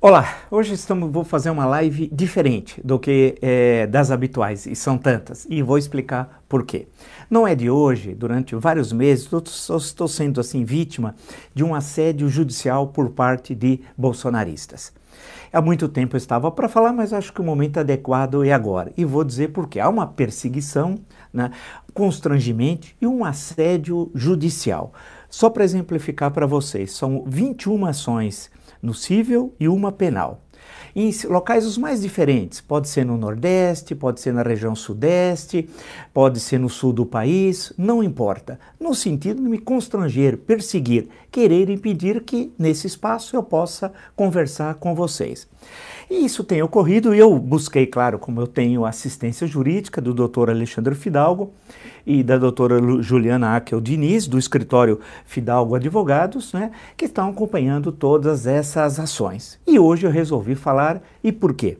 Olá, hoje estamos, vou fazer uma live diferente do que é, das habituais, e são tantas, e vou explicar por quê. Não é de hoje, durante vários meses, eu estou sendo assim vítima de um assédio judicial por parte de bolsonaristas. Há muito tempo eu estava para falar, mas acho que o momento adequado é agora. E vou dizer por quê. Há uma perseguição, né, constrangimento e um assédio judicial. Só para exemplificar para vocês, são 21 ações no civil e uma penal. Em locais os mais diferentes, pode ser no Nordeste, pode ser na região Sudeste, pode ser no sul do país, não importa. No sentido de me constranger, perseguir, querer impedir que nesse espaço eu possa conversar com vocês. E isso tem ocorrido e eu busquei, claro, como eu tenho assistência jurídica do doutor Alexandre Fidalgo e da doutora Juliana Akel Diniz, do escritório Fidalgo Advogados, né, que estão acompanhando todas essas ações. E hoje eu resolvi falar e por quê?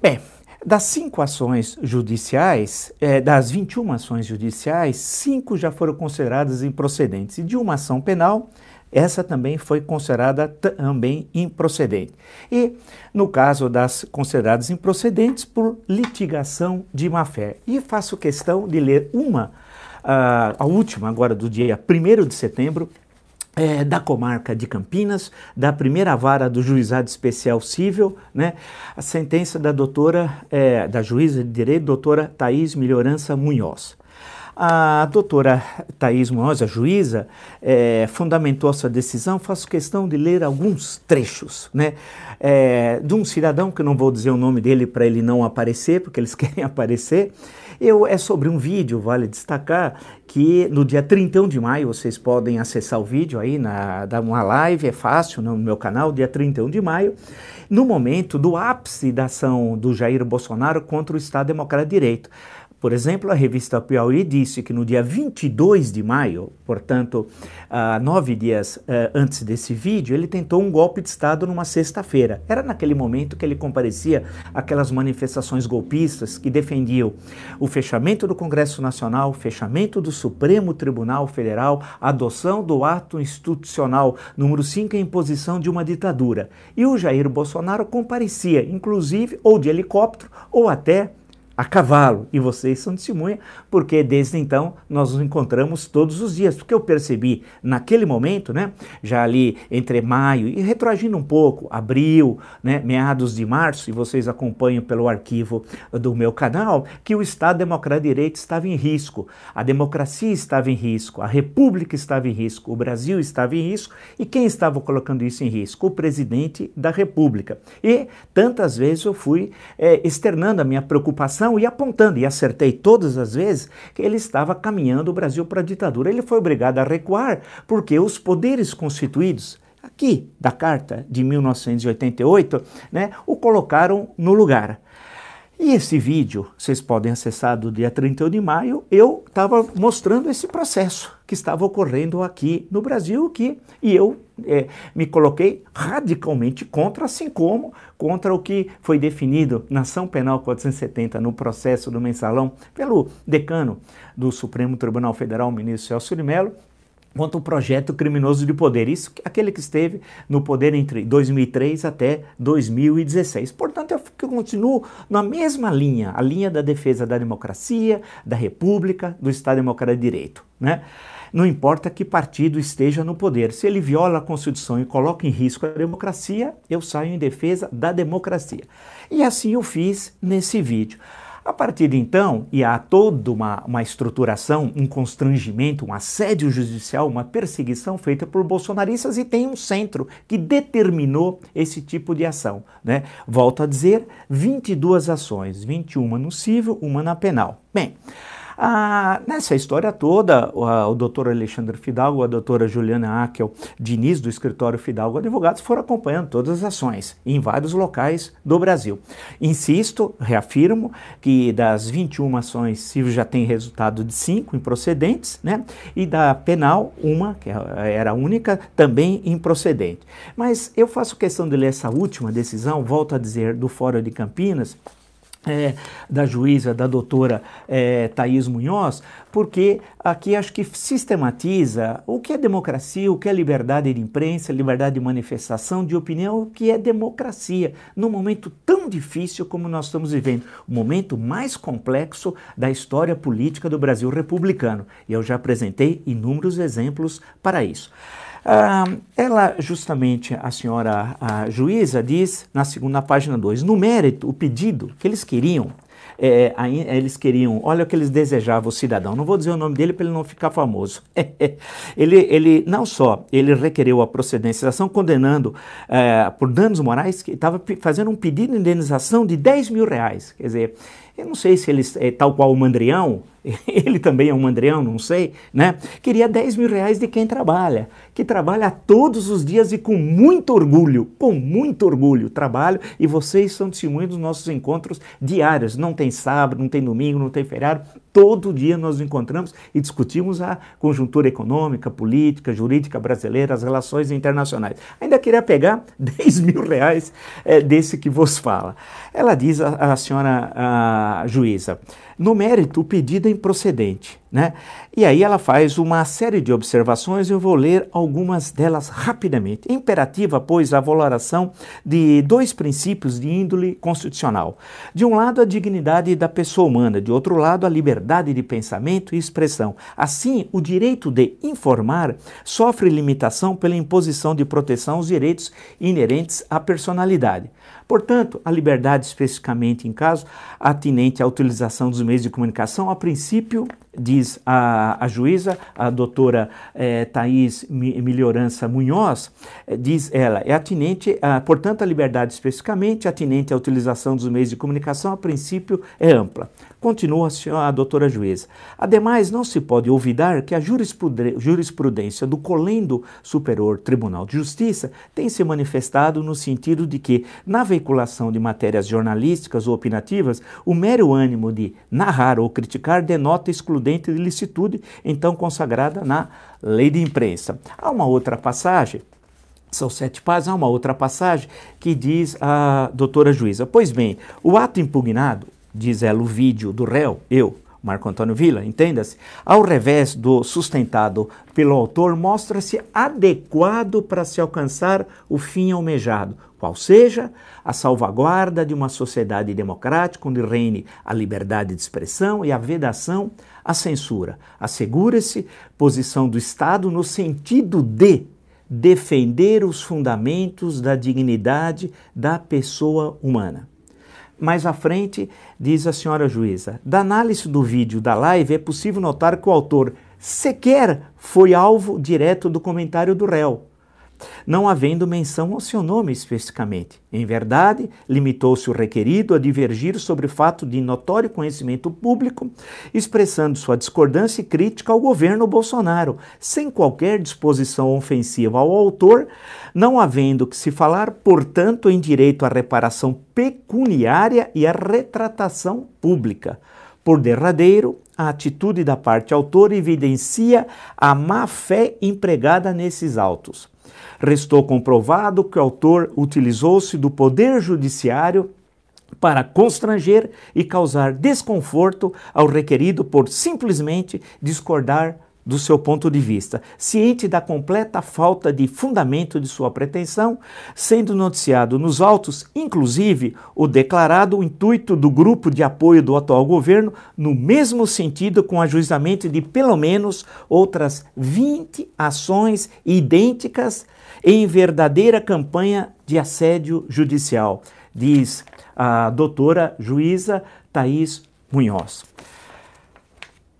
Bem, das cinco ações judiciais, é, das 21 ações judiciais, cinco já foram consideradas improcedentes. E de uma ação penal, essa também foi considerada também improcedente. E no caso das consideradas improcedentes, por litigação de má-fé. E faço questão de ler uma, uh, a última agora do dia 1 de setembro, é, da comarca de Campinas, da primeira vara do Juizado Especial Cível, né, a sentença da doutora, é, da juíza de direito, doutora Thaís Melhorança Munhoz. A doutora Thais Munhoz, a juíza, é, fundamentou sua decisão, faço questão de ler alguns trechos, né? É, de um cidadão, que não vou dizer o nome dele para ele não aparecer, porque eles querem aparecer, eu, é sobre um vídeo, vale destacar, que no dia 31 de maio, vocês podem acessar o vídeo aí, na, dar uma live, é fácil, no meu canal, dia 31 de maio, no momento do ápice da ação do Jair Bolsonaro contra o Estado Democrático de Direito. Por exemplo, a revista Piauí disse que no dia 22 de maio, portanto, uh, nove dias uh, antes desse vídeo, ele tentou um golpe de Estado numa sexta-feira. Era naquele momento que ele comparecia aquelas manifestações golpistas que defendiam o fechamento do Congresso Nacional, fechamento do Supremo Tribunal Federal, adoção do ato institucional número 5, a imposição de uma ditadura. E o Jair Bolsonaro comparecia, inclusive, ou de helicóptero, ou até a cavalo. E vocês são testemunha, porque desde então nós nos encontramos todos os dias. Porque eu percebi naquele momento, né, já ali entre maio e retroagindo um pouco, abril, né, meados de março, e vocês acompanham pelo arquivo do meu canal, que o Estado Democrático de Direito estava em risco, a democracia estava em risco, a República estava em risco, o Brasil estava em risco, e quem estava colocando isso em risco? O presidente da República. E tantas vezes eu fui é, externando a minha preocupação e apontando, e acertei todas as vezes, que ele estava caminhando o Brasil para a ditadura. Ele foi obrigado a recuar porque os poderes constituídos, aqui da Carta de 1988, né, o colocaram no lugar. E esse vídeo, vocês podem acessar do dia 31 de maio, eu estava mostrando esse processo que estava ocorrendo aqui no Brasil, que, e eu é, me coloquei radicalmente contra, assim como contra o que foi definido na ação penal 470 no processo do mensalão pelo decano do Supremo Tribunal Federal, ministro Celso de Mello, quanto o projeto criminoso de poder, isso aquele que esteve no poder entre 2003 até 2016. Portanto, eu continuo na mesma linha, a linha da defesa da democracia, da república, do Estado Democrático de Direito, né? Não importa que partido esteja no poder, se ele viola a Constituição e coloca em risco a democracia, eu saio em defesa da democracia. E assim eu fiz nesse vídeo. A partir de então, e há toda uma, uma estruturação, um constrangimento, um assédio judicial, uma perseguição feita por bolsonaristas e tem um centro que determinou esse tipo de ação. Né? Volto a dizer, 22 ações, 21 no civil, uma na penal. Bem, ah, nessa história toda, o, o doutor Alexandre Fidalgo, a doutora Juliana Akel Diniz, do escritório Fidalgo Advogados, foram acompanhando todas as ações em vários locais do Brasil. Insisto, reafirmo que das 21 ações civil já tem resultado de 5 improcedentes, né? E da penal, uma, que era a única, também improcedente. Mas eu faço questão de ler essa última decisão, volto a dizer, do Fórum de Campinas, é, da juíza, da doutora é, Thaís Munhoz, porque aqui acho que sistematiza o que é democracia, o que é liberdade de imprensa, liberdade de manifestação, de opinião, o que é democracia, num momento tão difícil como nós estamos vivendo, o momento mais complexo da história política do Brasil republicano. E eu já apresentei inúmeros exemplos para isso. Ah, ela, justamente, a senhora a juíza, diz na segunda página 2, no mérito, o pedido que eles queriam, é, eles queriam, olha o que eles desejavam o cidadão, não vou dizer o nome dele para ele não ficar famoso. ele, ele, não só, ele requereu a procedênciação condenando é, por danos morais, que estava fazendo um pedido de indenização de 10 mil reais, quer dizer, eu não sei se eles, é, tal qual o Mandrião, ele também é um mandrião, não sei, né? Queria 10 mil reais de quem trabalha, que trabalha todos os dias e com muito orgulho, com muito orgulho trabalho, e vocês são testemunhos dos nossos encontros diários. Não tem sábado, não tem domingo, não tem feriado, todo dia nós nos encontramos e discutimos a conjuntura econômica, política, jurídica brasileira, as relações internacionais. Ainda queria pegar 10 mil reais é, desse que vos fala. Ela diz, a, a senhora a juíza, no mérito, o pedido é improcedente. Né? E aí ela faz uma série de observações, eu vou ler algumas delas rapidamente. Imperativa, pois, a valoração de dois princípios de índole constitucional. De um lado, a dignidade da pessoa humana, de outro lado, a liberdade de pensamento e expressão. Assim, o direito de informar sofre limitação pela imposição de proteção aos direitos inerentes à personalidade. Portanto, a liberdade, especificamente em caso atinente à utilização dos meios de comunicação, a princípio, diz a, a juíza, a doutora eh, Thais Melhorança Munhoz, eh, diz ela, é atinente, a, portanto, a liberdade especificamente, atinente à utilização dos meios de comunicação, a princípio é ampla. Continua a, a doutora juíza. Ademais, não se pode olvidar que a jurisprudência do Colendo Superior Tribunal de Justiça tem se manifestado no sentido de que, na veiculação de matérias jornalísticas ou opinativas, o mero ânimo de narrar ou criticar denota excludente de licitude, então consagrada na lei de imprensa. Há uma outra passagem são sete páginas, há uma outra passagem que diz a doutora juíza: Pois bem, o ato impugnado, diz ela, o vídeo do réu, eu, Marco Antônio Villa, entenda-se, ao revés do sustentado pelo autor, mostra-se adequado para se alcançar o fim almejado, qual seja a salvaguarda de uma sociedade democrática onde reine a liberdade de expressão e a vedação à censura. Assegura-se posição do Estado no sentido de defender os fundamentos da dignidade da pessoa humana. Mais à frente, diz a senhora juíza, da análise do vídeo da live é possível notar que o autor sequer foi alvo direto do comentário do réu não havendo menção ao seu nome especificamente. Em verdade, limitou-se o requerido a divergir sobre o fato de notório conhecimento público, expressando sua discordância e crítica ao governo Bolsonaro, sem qualquer disposição ofensiva ao autor, não havendo que se falar, portanto, em direito à reparação pecuniária e à retratação pública. Por derradeiro, a atitude da parte autora evidencia a má fé empregada nesses autos. Restou comprovado que o autor utilizou-se do poder judiciário para constranger e causar desconforto ao requerido por simplesmente discordar do seu ponto de vista, ciente da completa falta de fundamento de sua pretensão, sendo noticiado nos autos, inclusive, o declarado intuito do grupo de apoio do atual governo, no mesmo sentido com ajuizamento de pelo menos outras 20 ações idênticas em verdadeira campanha de assédio judicial, diz a doutora juíza Thaís Munhoz.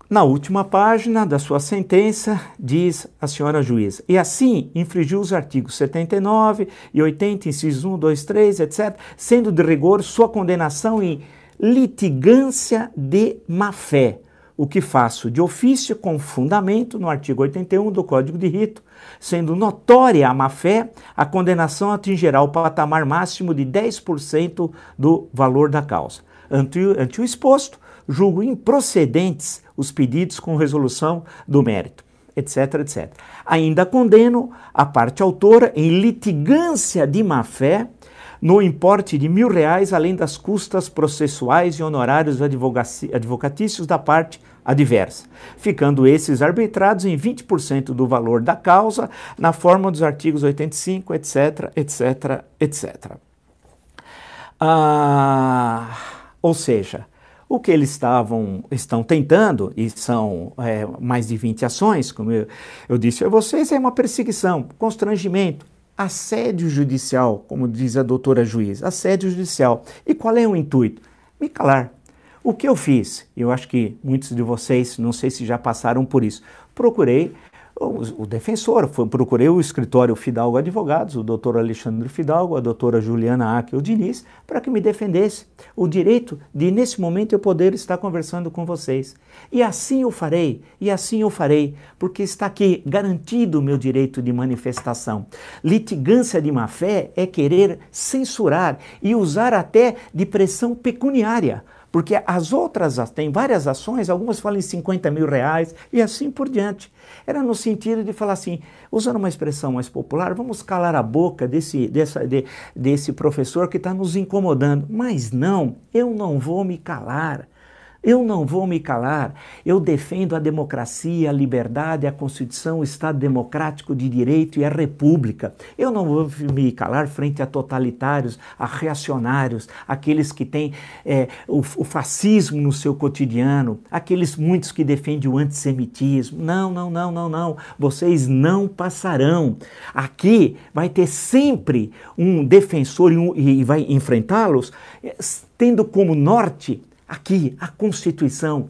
Na última página da sua sentença, diz a senhora juíza, e assim infringiu os artigos 79 e 80, incisos 1, 2, 3, etc., sendo de rigor sua condenação em litigância de má-fé, o que faço de ofício com fundamento no artigo 81 do Código de Rito, sendo notória a má-fé, a condenação atingirá o patamar máximo de 10% do valor da causa. Ante, ante o exposto, julgo improcedentes os pedidos com resolução do mérito, etc, etc. Ainda condeno a parte autora em litigância de má-fé no importe de mil reais, além das custas processuais e honorários advocatícios da parte adversa, ficando esses arbitrados em 20% do valor da causa, na forma dos artigos 85, etc, etc, etc. Ah, ou seja, o que eles estavam, estão tentando, e são é, mais de 20 ações, como eu, eu disse a vocês, é uma perseguição, constrangimento, assédio judicial, como diz a doutora juiz, assédio judicial. E qual é o intuito? Me calar. O que eu fiz? Eu acho que muitos de vocês, não sei se já passaram por isso, procurei o, o defensor, foi, procurei o escritório Fidalgo Advogados, o doutor Alexandre Fidalgo, a doutora Juliana Akel Diniz, para que me defendesse o direito de, nesse momento, eu poder estar conversando com vocês. E assim eu farei, e assim eu farei, porque está aqui garantido o meu direito de manifestação. Litigância de má-fé é querer censurar e usar até de pressão pecuniária porque as outras têm várias ações, algumas falam em 50 mil reais e assim por diante. Era no sentido de falar assim, usando uma expressão mais popular, vamos calar a boca desse, dessa, de, desse professor que está nos incomodando. Mas não, eu não vou me calar. Eu não vou me calar. Eu defendo a democracia, a liberdade, a Constituição, o Estado democrático de direito e a República. Eu não vou me calar frente a totalitários, a reacionários, aqueles que têm é, o, o fascismo no seu cotidiano, aqueles muitos que defendem o antissemitismo. Não, não, não, não, não. Vocês não passarão. Aqui vai ter sempre um defensor e, um, e vai enfrentá-los é, tendo como norte Aqui, a Constituição,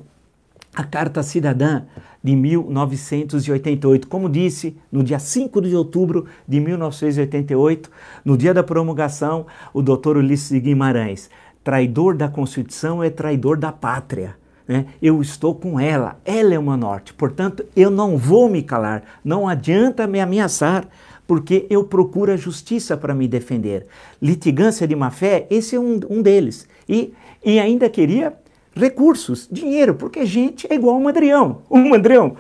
a Carta Cidadã de 1988. Como disse, no dia 5 de outubro de 1988, no dia da promulgação, o doutor Ulisses Guimarães, traidor da Constituição é traidor da pátria. Né? Eu estou com ela, ela é uma norte. Portanto, eu não vou me calar, não adianta me ameaçar, porque eu procuro a justiça para me defender. Litigância de má fé, esse é um, um deles. E e ainda queria recursos, dinheiro, porque gente é igual um mandrião. Um mandrião,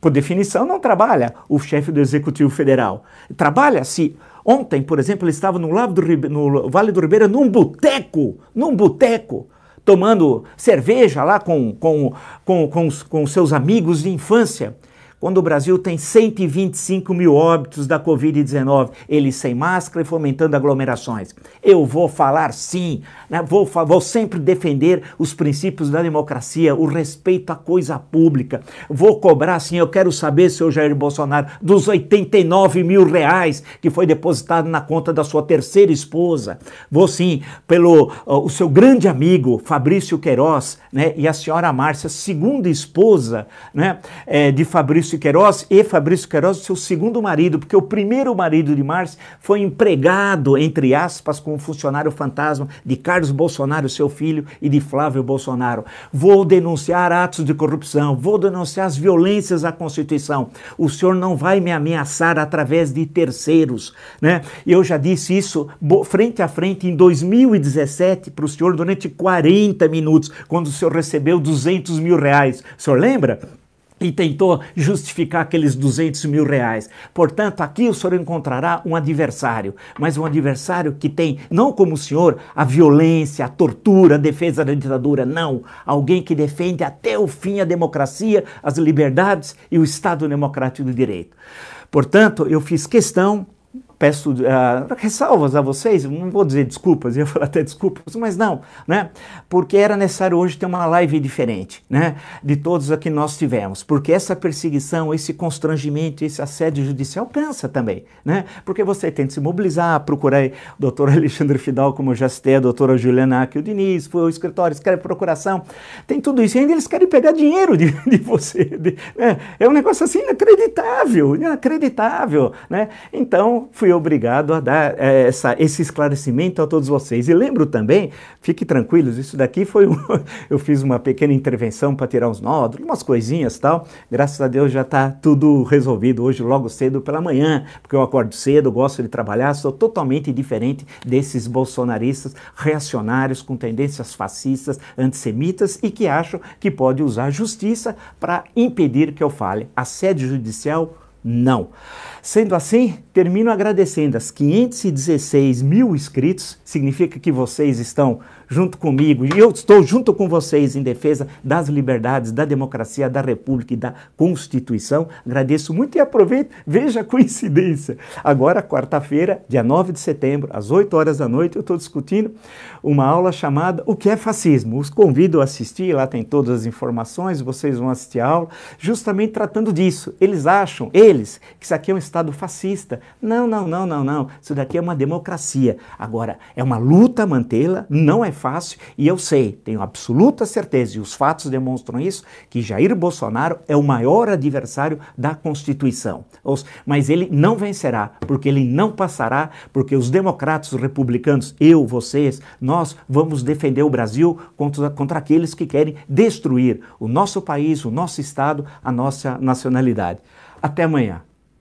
por definição, não trabalha o chefe do Executivo Federal. Trabalha se. Ontem, por exemplo, ele estava no, do, no Vale do Ribeira, num boteco, num boteco, tomando cerveja lá com, com, com, com, com seus amigos de infância quando o Brasil tem 125 mil óbitos da Covid-19, ele sem máscara e fomentando aglomerações. Eu vou falar sim, né? vou, vou sempre defender os princípios da democracia, o respeito à coisa pública. Vou cobrar sim, eu quero saber, senhor Jair Bolsonaro, dos 89 mil reais que foi depositado na conta da sua terceira esposa. Vou sim, pelo uh, o seu grande amigo Fabrício Queiroz né? e a senhora Márcia, segunda esposa né? É, de Fabrício Fabrício Queiroz e Fabrício Queiroz, seu segundo marido, porque o primeiro marido de Márcia foi empregado, entre aspas, como funcionário fantasma de Carlos Bolsonaro, seu filho, e de Flávio Bolsonaro. Vou denunciar atos de corrupção, vou denunciar as violências à Constituição. O senhor não vai me ameaçar através de terceiros, né? Eu já disse isso frente a frente em 2017 para o senhor durante 40 minutos, quando o senhor recebeu 200 mil reais. O senhor lembra? E tentou justificar aqueles 200 mil reais. Portanto, aqui o senhor encontrará um adversário, mas um adversário que tem, não como o senhor, a violência, a tortura, a defesa da ditadura, não. Alguém que defende até o fim a democracia, as liberdades e o Estado democrático do direito. Portanto, eu fiz questão peço uh, ressalvas a vocês, não vou dizer desculpas, ia falar até desculpas, mas não, né? Porque era necessário hoje ter uma live diferente, né? De todos a que nós tivemos, porque essa perseguição, esse constrangimento, esse assédio judicial cansa também, né? Porque você tem se mobilizar, procurar o doutor Alexandre Fidal, como eu já citei, a doutora Juliana Aquio Diniz, foi o escritório, eles querem procuração, tem tudo isso, e ainda eles querem pegar dinheiro de, de você, de, né? É um negócio assim inacreditável, inacreditável, né? Então, fui fui obrigado a dar é, essa, esse esclarecimento a todos vocês. E lembro também, fique tranquilos, isso daqui foi um, eu fiz uma pequena intervenção para tirar uns nódulos, umas coisinhas tal. Graças a Deus já está tudo resolvido hoje, logo cedo pela manhã, porque eu acordo cedo, gosto de trabalhar, sou totalmente diferente desses bolsonaristas reacionários com tendências fascistas, antissemitas e que acham que pode usar a justiça para impedir que eu fale. Assédio judicial Não. Sendo assim, termino agradecendo as 516 mil inscritos, significa que vocês estão junto comigo e eu estou junto com vocês em defesa das liberdades, da democracia, da República e da Constituição. Agradeço muito e aproveito, veja a coincidência. Agora, quarta-feira, dia 9 de setembro, às 8 horas da noite, eu estou discutindo uma aula chamada O que é Fascismo. Os convido a assistir, lá tem todas as informações, vocês vão assistir a aula, justamente tratando disso. Eles acham, eles, que isso aqui é um Estado fascista. Não, não, não, não, não. Isso daqui é uma democracia. Agora, é uma luta mantê-la, não é fácil, e eu sei, tenho absoluta certeza, e os fatos demonstram isso, que Jair Bolsonaro é o maior adversário da Constituição. Mas ele não vencerá, porque ele não passará, porque os democratas, os republicanos, eu, vocês, nós vamos defender o Brasil contra, contra aqueles que querem destruir o nosso país, o nosso Estado, a nossa nacionalidade. Até amanhã.